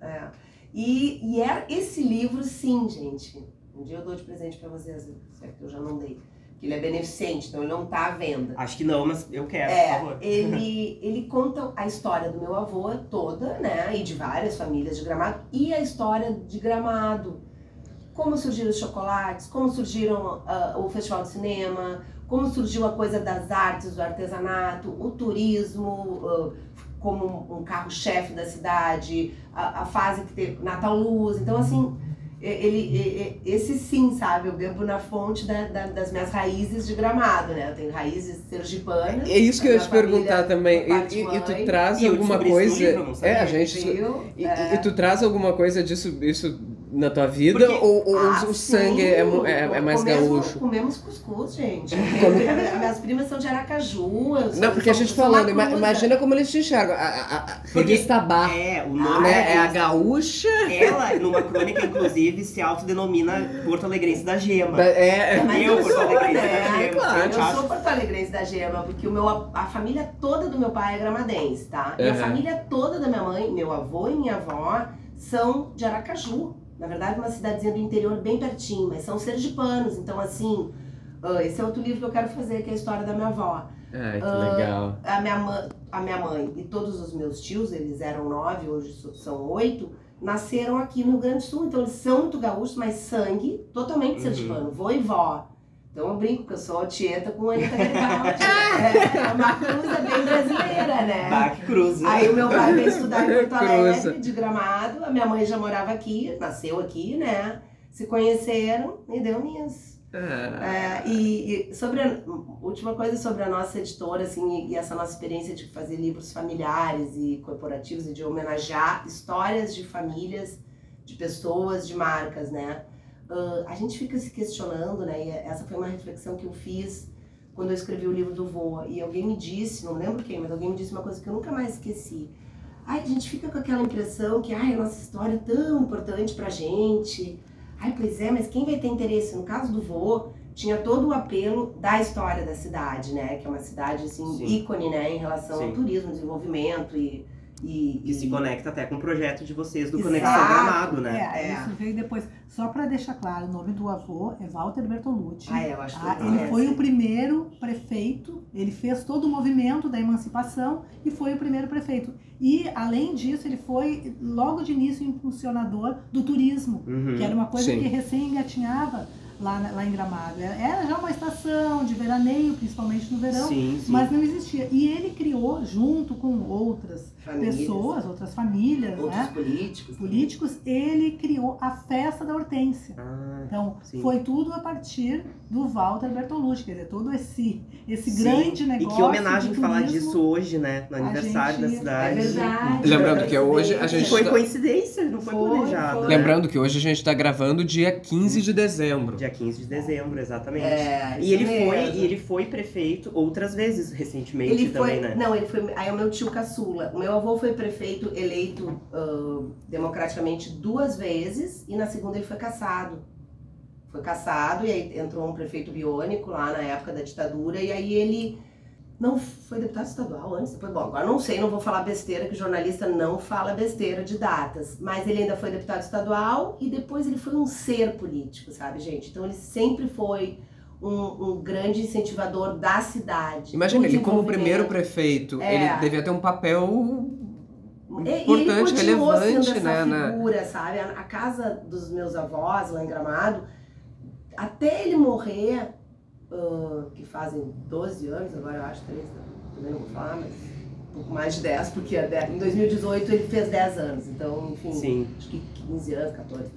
É, é. E, e é esse livro, sim, gente. Um dia eu dou de presente pra vocês, se é que eu já não dei. Que ele é beneficente, então ele não tá à venda. Acho que não, mas eu quero, por É, favor. ele, ele conta a história do meu avô toda, né? E de várias famílias de Gramado. E a história de Gramado. Como surgiram os chocolates, como surgiram ah, o festival de cinema, como surgiu a coisa das artes, do artesanato, o turismo ah, como um carro-chefe da cidade, a, a fase que teve Natal Luz. Então, assim, ele, e- e- esse sim, sabe? Eu bebo na fonte da- da- das minhas raízes de Gramado, né? Eu tenho raízes sergipanas. É isso que eu ia te perguntar também. E, e- e tu traz E alguma coisa. livro, é, a gente. Viu? E, É. e tu traz alguma coisa disso isso na tua vida? Porque- ou ou Ah, o sim. sangue é, mu- é, é mais Comemos- gaúcho? Comemos cuscuz, gente. Minhas primas são de Aracaju. Não, porque a gente falando, ima- imagina como eles te enxergam. A, a, a Porque- É, o nome né? É a é gaúcha. Ela, numa crônica, inclusive, se autodenomina Porto Alegrense da Gema. É, Mas eu, eu Porto Alegrense né? da Gema. claro. Eu sou porto alegrense da Gema, porque o meu, a família toda do meu pai é gramadense, tá? E a família toda da minha mãe, meu avô e minha avó, são de Aracaju. Na verdade, uma cidadezinha do interior bem pertinho, mas são sergipanos. Então, assim, ah, esse é outro livro que eu quero fazer, que é a história da minha avó. Ai, que Ah, legal. A minha, mãe, a minha mãe e todos os meus tios, eles eram nove, hoje são oito, nasceram aqui no Rio Grande do Sul. Então, eles são muito gaúchos, mas sangue totalmente Uhum. sergipano, vô e vó. Então eu brinco que eu sou tieta com a Anitta Garibaldi. é uma cruza bem brasileira, né? Baque Cruz. né? Aí o meu pai veio estudar em Porto. Alegre, de Gramado. A minha mãe já morava aqui, nasceu aqui, né? Se conheceram e deu nisso. Ah, É, e, e sobre a última coisa sobre a nossa editora, assim, e, e essa nossa experiência de fazer livros familiares e corporativos e de homenagear histórias de famílias, de pessoas, de marcas, né? Ah, a gente fica se questionando, né? E essa foi uma reflexão que eu fiz quando eu escrevi o livro do Voa. E alguém me disse, não lembro quem, mas alguém me disse uma coisa que eu nunca mais esqueci. Ai, a gente fica com aquela impressão que ai, a nossa história é tão importante pra gente. Ai, pois é, mas quem vai ter interesse? No caso do Vô, tinha todo o apelo da história da cidade, né? Que é uma cidade, assim, Sim. ícone, né? Em relação Sim. ao turismo, desenvolvimento e... e, Que e- se conecta até com o projeto de vocês do Exato. Conexão Gramado, né? É, É. isso veio depois. Só para deixar claro, o nome do avô é Walter Bertolucci. Ah, é, eu acho que Ah, ele foi o primeiro prefeito, ele fez todo o movimento da emancipação e foi o primeiro prefeito. E, além disso, ele foi, logo de início, impulsionador do turismo, Uhum. que era uma coisa Sim. que recém engatinhava lá, lá em Gramado. Era- Era já uma estação de veraneio, principalmente no verão, Sim, sim. mas não existia. E ele criou, junto com outras Famílias, pessoas, outras famílias, outros né? políticos. políticos, ele criou a festa da Hortência. Ah, Então, Sim. foi tudo a partir do Walter Bertolucci, quer dizer, todo esse, esse sim. grande E negócio. que homenagem falar disso hoje, né? No aniversário gente- da cidade. É verdade. Lembrando que hoje a gente Foi tá- coincidência, não foi, Foi, planejado. foi. né? Lembrando que hoje a gente tá gravando dia 15 de dezembro. Dia 15 de dezembro, exatamente. É, E ele, isso foi, mesmo. e ele foi prefeito outras vezes recentemente Ele foi, também, né? não, ele foi, aí é o meu tio caçula. O meu avô foi prefeito eleito ah, democraticamente duas vezes e na segunda ele foi caçado. Foi caçado e aí entrou um prefeito biônico lá na época da ditadura e aí ele Não foi deputado estadual antes, depois, bom, agora não sei, não vou falar besteira, que jornalista não fala besteira de datas, mas ele ainda foi deputado estadual e depois ele foi um ser político, sabe, gente? Então ele sempre foi um, um grande incentivador da cidade. Imagina, ele como primeiro prefeito, É. ele devia ter um papel ele importante, continuou relevante, sendo essa né, na- figura, sabe? A, a casa dos meus avós, lá em Gramado, até ele morrer, ah, que fazem 12 anos, agora eu acho, 13, também não vou falar, mas um pouco mais de 10, porque é 10 em 2018 ele fez 10 anos, então, enfim, Sim. acho que 15 anos, 14.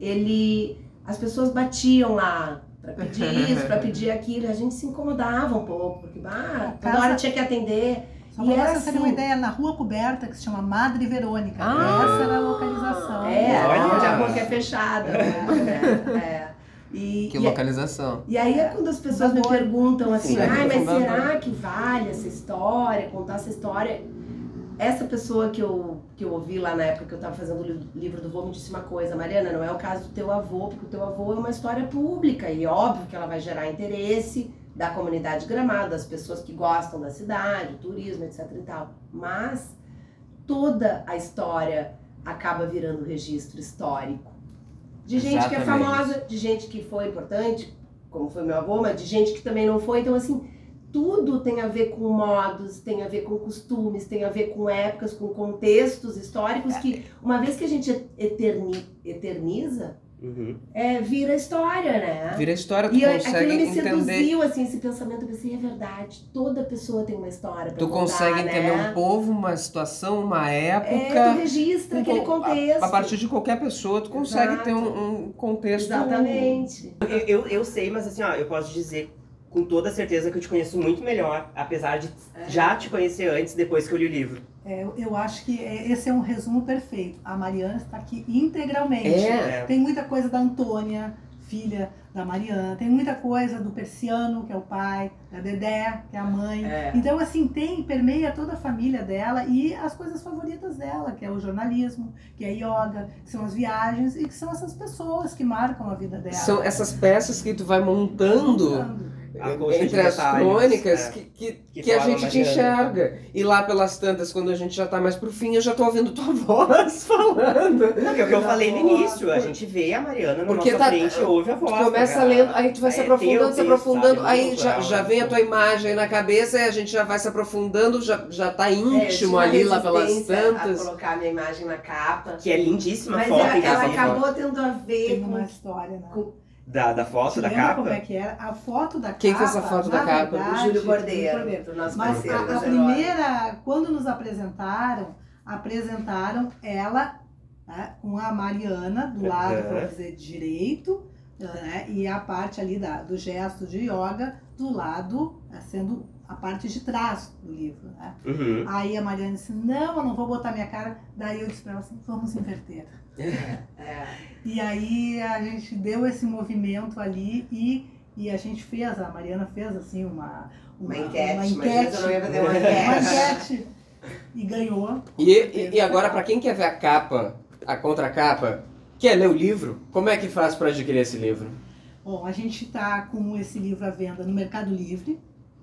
Ele, as pessoas batiam lá pra pedir isso, pra pedir aquilo, e a gente se incomodava um pouco, porque, ah, toda casa- hora tinha que atender. Só E para era vocês terem uma assim. ideia, na rua coberta, que se chama Madre Verônica. Ah! Essa era a localização. É, Olha! onde a rua que é fechada, né? É, é. E, que e, localização. e aí é quando as pessoas me perguntam assim, Sim, ai, mas será que vale essa história, contar essa história? Essa pessoa que eu, que eu ouvi lá na época que eu estava fazendo o li- livro do vô me disse uma coisa, Mariana, não é o caso do teu avô, porque o teu avô é uma história pública e óbvio que ela vai gerar interesse da comunidade Gramado, das pessoas que gostam da cidade, turismo, etc e tal. Mas toda a história acaba virando registro histórico. De gente que é Exatamente. famosa, de gente que foi importante, como foi meu avô, mas de gente que também não foi. Então, assim, tudo tem a ver com modos, tem a ver com costumes, tem a ver com épocas, com contextos históricos que, uma vez que a gente eterni, eterniza, Uhum. é, vira história, né? Vira história, tu E consegue aquilo me entender. seduziu, assim, esse pensamento. Eu pensei, é verdade, toda pessoa tem uma história pra Tu contar, consegue entender né? um povo, uma situação, uma época. É, tu registra um aquele co- contexto. A, a partir de qualquer pessoa, tu consegue Exato. ter um, um contexto. Exatamente. Eu, eu, eu sei, mas assim, ó, eu posso dizer com toda certeza que eu te conheço muito melhor, apesar de É. já te conhecer antes, depois que eu li o livro. É, eu, acho que é- esse é um resumo perfeito. A Mariana está aqui integralmente. É. Tem muita coisa da Antônia, filha da Mariana, tem muita coisa do Persiano, que é o pai, da Dedé, que é a mãe. É. Então, assim, tem, permeia toda a família dela e as coisas favoritas dela, que é o jornalismo, que é a yoga, que são as viagens e que são essas pessoas que marcam a vida dela. São essas peças que tu vai montando Montando. A entre as detalhes, crônicas é. que, que, Que que a gente te enxerga. E lá pelas tantas, quando a gente já tá mais pro fim, eu já tô ouvindo tua voz falando. Não, que é o que eu falei no início, a gente vê a Mariana na Porque nossa tá- frente e ouve a voz. Tu começa né? lendo, aí tu vai se Aí aprofundando, o se texto, aprofundando, sabe, aí já, já né? vem a tua imagem na cabeça e a gente já vai se aprofundando, já, já tá É, íntimo uma ali lá pelas tantas. A colocar minha imagem na capa. Que é lindíssima a Mas foto, ela, ela acabou tendo a ver Tem com. uma história, né? com- da, da foto, da capa. como é que era? A foto da Quem capa. fez a foto da capa? verdade, o Júlio Cordeiro, Cordeiro. nosso Mas parceiro. a, a primeira, quando nos apresentaram, apresentaram ela né, com a Mariana do lado, Aham. vamos dizer, direito, né, e a parte ali da, do gesto de yoga do lado, né, sendo a parte de trás do livro. Né? Uhum. Aí a Mariana disse, não, eu não vou botar minha cara. Daí eu disse pra ela assim, vamos inverter. É. E aí a gente deu esse movimento ali e, e a gente fez, a Mariana fez assim uma, Uma enquete. uma enquete, se eu não ia fazer uma uma enquete. enquete e ganhou. E, e, e agora, pra quem quer ver a capa, a contracapa, quer ler o livro, como é que faz pra adquirir esse livro? Bom, a gente está com esse livro à venda no Mercado Livre,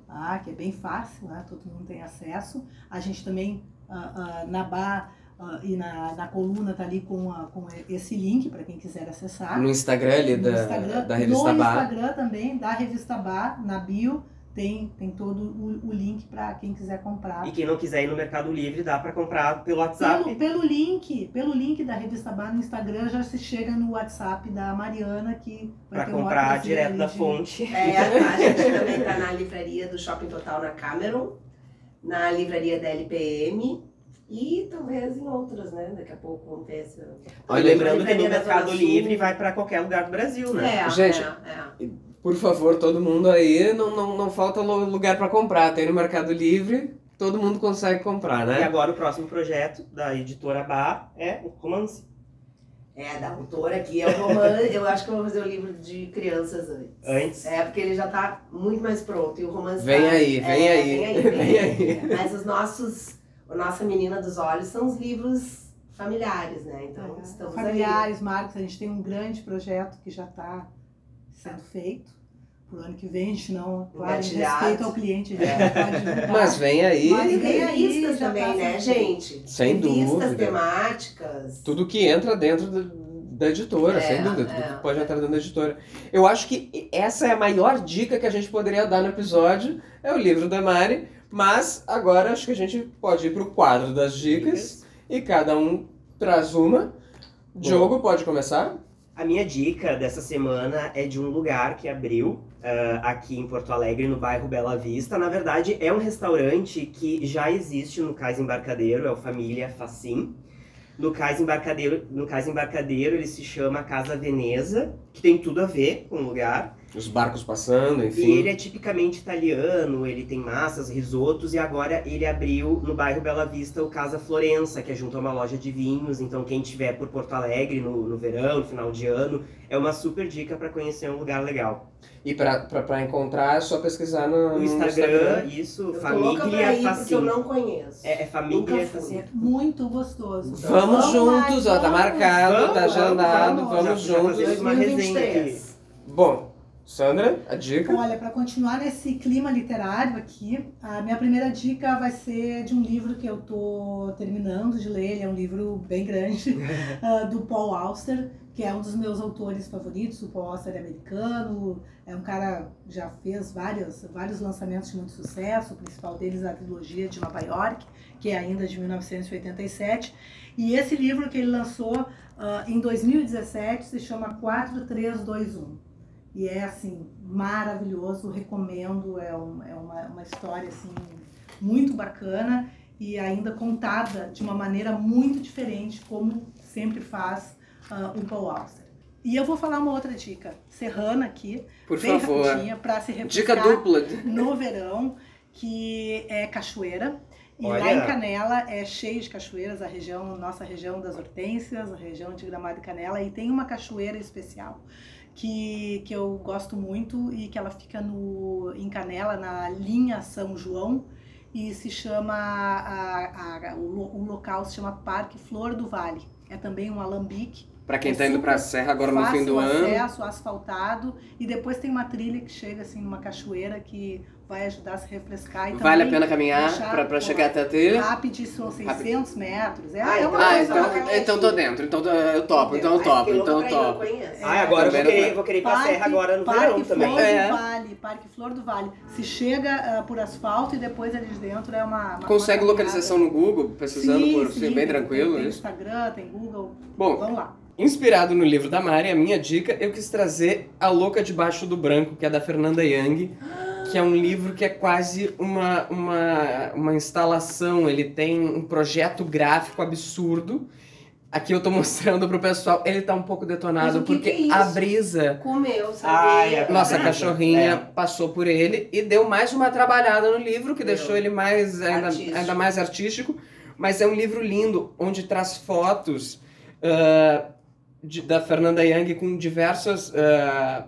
tá? que é bem fácil, né? todo mundo tem acesso. A gente também, ah, ah, na bar ah, e na, na coluna, tá ali com, a- com esse link para quem quiser acessar. No Instagram ali No da, Instagram, da revista no Bar. Instagram também, da revista Bar, na bio, tem, tem todo o, o link para quem quiser comprar. E quem não quiser ir no Mercado Livre, dá pra comprar pelo WhatsApp. Pelo, pelo link, pelo link da revista Bar no Instagram já se chega no WhatsApp da Mariana que vai Pra ter um comprar direto da de- fonte. É, a gente também tá na livraria do Shopping Total na Cameron, na livraria da LPM e talvez em outras, né? Daqui a pouco se. Olha, lembrando que no Mercado. Livre vai pra qualquer lugar do Brasil, né? É, Gente, é, é. Por favor, todo mundo aí, não, não, não falta lu- lugar pra comprar. Tem no Mercado Livre, todo mundo consegue comprar, E né? agora o próximo projeto da editora Bar é o romance. É, da autora aqui é o romance. Eu acho que eu vou fazer o livro de crianças antes. Antes. É, porque ele já tá muito mais pronto. E o romance Vem tá- aí, vem é, aí, Vem aí, vem vem aí. Mas os nossos. A nossa menina dos olhos são os livros familiares, né? Então É, estamos aí. familiares, Marcos, a gente tem um grande projeto que já está sendo feito. pro ano que vem, a gente não, claro, respeito ao cliente, divulgar. Mas vem aí Mas E vem aí, revistas já também, tá né, gente? Sem dúvida. temáticas. tudo que entra dentro da, da editora, É, sem dúvida, tudo é. que pode entrar dentro da editora. Eu acho que essa é a maior dica que a gente poderia dar no episódio, é o livro da Mari, mas agora acho que a gente pode ir pro quadro das dicas e cada um traz uma. Diogo, pode começar? A minha dica dessa semana é de um lugar que abriu ah, aqui em Porto Alegre, no bairro Bela Vista. Na verdade, é um restaurante que já existe no Cais Embarcadeiro, é o Família Facim. No Cais Embarcadeiro, no Cais Embarcadeiro ele se chama Casa Veneza, que tem tudo a ver com o lugar. Os barcos passando, E enfim. ele é tipicamente italiano, ele tem massas, risotos, e agora ele abriu no bairro Bela Vista o Casa Florença, que é junto a uma loja de vinhos. Então, quem estiver por Porto Alegre no, no verão, no final de ano, é uma super dica para conhecer um lugar legal. E pra encontrar é só pesquisar no, No no Instagram, isso, Eu Família ir, porque eu Facim. não conheço. É, é Família Nunca fui. Facim. É muito gostoso. Vamos lá, juntos, ó, tá vamos. marcado, Vamos, tá vamos, agendado, vamos. vamos Já- juntos. uma resenha 2023. Bom, Sandra, a dica? Olha, para continuar nesse clima literário aqui, a minha primeira dica vai ser de um livro que eu tô terminando de ler, ele é um livro bem grande, ah, do Paul Auster, que é um dos meus autores favoritos. O Paul Auster é americano, é um cara que já fez vários, vários lançamentos de muito sucesso, o principal deles é a trilogia de Nova York, que é ainda de 1987. E esse livro que ele lançou ah, em 2017 se chama 4321. E é assim, maravilhoso, recomendo, é, um- é uma, uma história assim, muito bacana e ainda contada de uma maneira muito diferente, como sempre faz ah, o Paul Auster. E eu vou falar uma outra dica, serrana aqui, Por bem favor. rapidinha, para se Dica dupla. no verão, que é cachoeira. E lá Olha. em Canela é cheio de cachoeiras, a região, nossa região das hortênsias, a região de Gramado e Canela, e tem uma cachoeira especial que, que eu gosto muito e que ela fica no, em Canela, na linha São João, e se chama, a, a- o, o local se chama Parque Flor do Vale. É também um alambique Pra quem É tá indo pra super Serra agora no fim do ano. acesso, asfaltado, e depois tem uma trilha que chega assim numa cachoeira que vai ajudar a se refrescar. E Vale a pena caminhar deixar pra, pra por chegar até a trilha? Rápido, são 600 metros. É, Ah, é uma então- Ah, coisa então, Vamos então tô dentro, então eu topo, então eu topo, então eu topo. Ah, agora eu vou querer, vou querer ir pra Serra agora no Parque verão também. Flor É. do Vale, Parque Flor do Vale. Se chega ah, por asfalto e depois ali de dentro é uma. uma Consegue uma localização no Google, pesquisando Sim, por sim, assim, bem tem- tranquilo? Tem, tem isso? Instagram, tem Google. Bom, Vamos lá. Inspirado no livro da Mari, a minha dica, eu quis trazer A Louca Debaixo do Branco, que é da Fernanda Young, que é um livro que é quase uma, uma, uma instalação, ele tem um projeto gráfico absurdo. Aqui eu tô mostrando pro pessoal, ele tá um pouco detonado, porque que é a brisa, Comeu, Ai, sabia? é nossa brisa. cachorrinha, É. passou por ele e deu mais uma trabalhada no livro, que Deu. deixou ele mais ainda, Artístico. ainda mais artístico. Mas é um livro lindo, onde traz fotos ah, de- da Fernanda Young com diversos ah,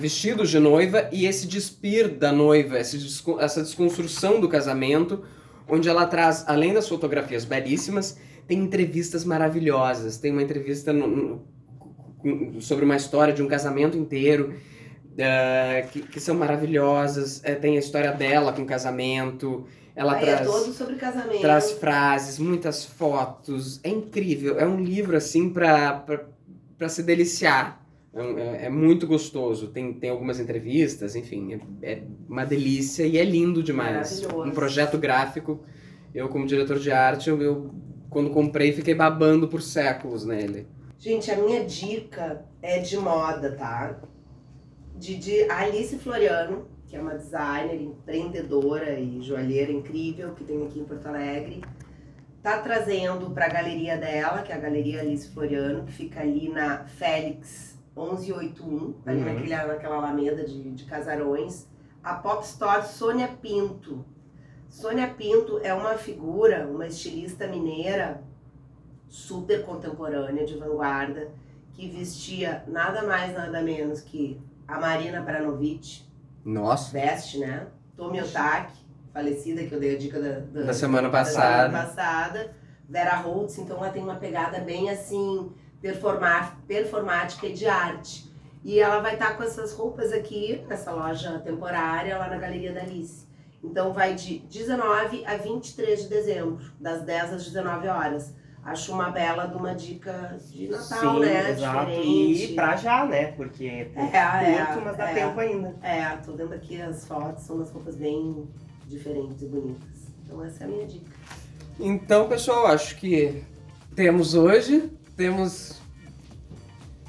vestidos de noiva e esse despir da noiva, esse desco- essa desconstrução do casamento, onde ela traz, além das fotografias belíssimas, tem entrevistas maravilhosas. Tem uma entrevista no- no- sobre uma história de um casamento inteiro. ah, que, que são maravilhosas. Eh, tem a história dela com o casamento. Ela Aí traz é todo sobre casamento. traz frases, muitas fotos. É incrível. É um livro assim pra se deliciar. É, é- é muito gostoso. Tem, tem algumas entrevistas, enfim. É, é uma delícia e é lindo demais. Um projeto gráfico. Eu, como diretor de arte, eu, eu, quando comprei, fiquei babando por séculos nele. Gente, a minha dica é de moda, tá? De, de Alice Floriano, que é uma designer, empreendedora e joalheira incrível que tem aqui em Porto Alegre. Tá trazendo para a galeria dela, que é a Galeria Alice Floriano, que fica ali na Félix 1181, ali Uhum. naquele, naquela alameda de, de casarões, a pop store Sônia Pinto. Sônia Pinto é uma figura, uma estilista mineira super contemporânea, de vanguarda, que vestia nada mais, nada menos que a Marina Abramovic, Nossa. veste, né? Tomi Otaki, falecida, que eu dei a dica da, da, Da semana da passada. semana passada. Vera Holtz, então ela tem uma pegada bem assim, performática e de arte. E ela vai estar com essas roupas aqui, nessa loja temporária, lá na Galeria da Alice. Então vai de 19 a 23 de dezembro, das 10 às 19 horas. Acho uma bela de uma dica de Natal, Sim, né? exato. Diferente. E pra já, né? Porque É, é, curto, mas dá é. tempo ainda. É, tô vendo aqui as fotos, são umas roupas bem diferentes e bonitas. Então essa é a minha dica. Então, pessoal, acho que temos hoje, temos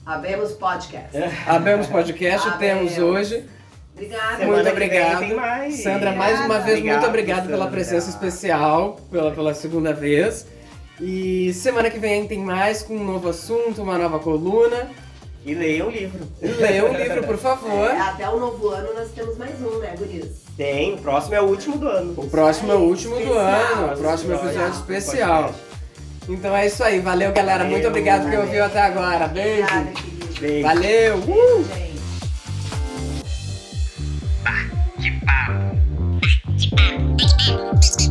Abemos Podcast. Abemos Podcast, Abemos. temos hoje. Obrigada. Muito Semana que vem obrigado. tem mais. Sandra, mais uma vez, Obrigado, muito obrigado pela Sandra. presença especial, pela, pela segunda vez. E semana que vem tem mais com um novo assunto, uma nova coluna. E leia o livro. Leia o livro, por favor. É, até o novo ano nós temos mais um, né, Guris? Tem, o próximo é o último do ano. O próximo é o último do Especial, ano, o próximo episódio episódio do especial. Então é isso aí. Valeu, galera. Valeu, Muito obrigado por que ouviu até agora. Beijo. Obrigada, Beijo. Valeu. Uh! Que papo. Que papo.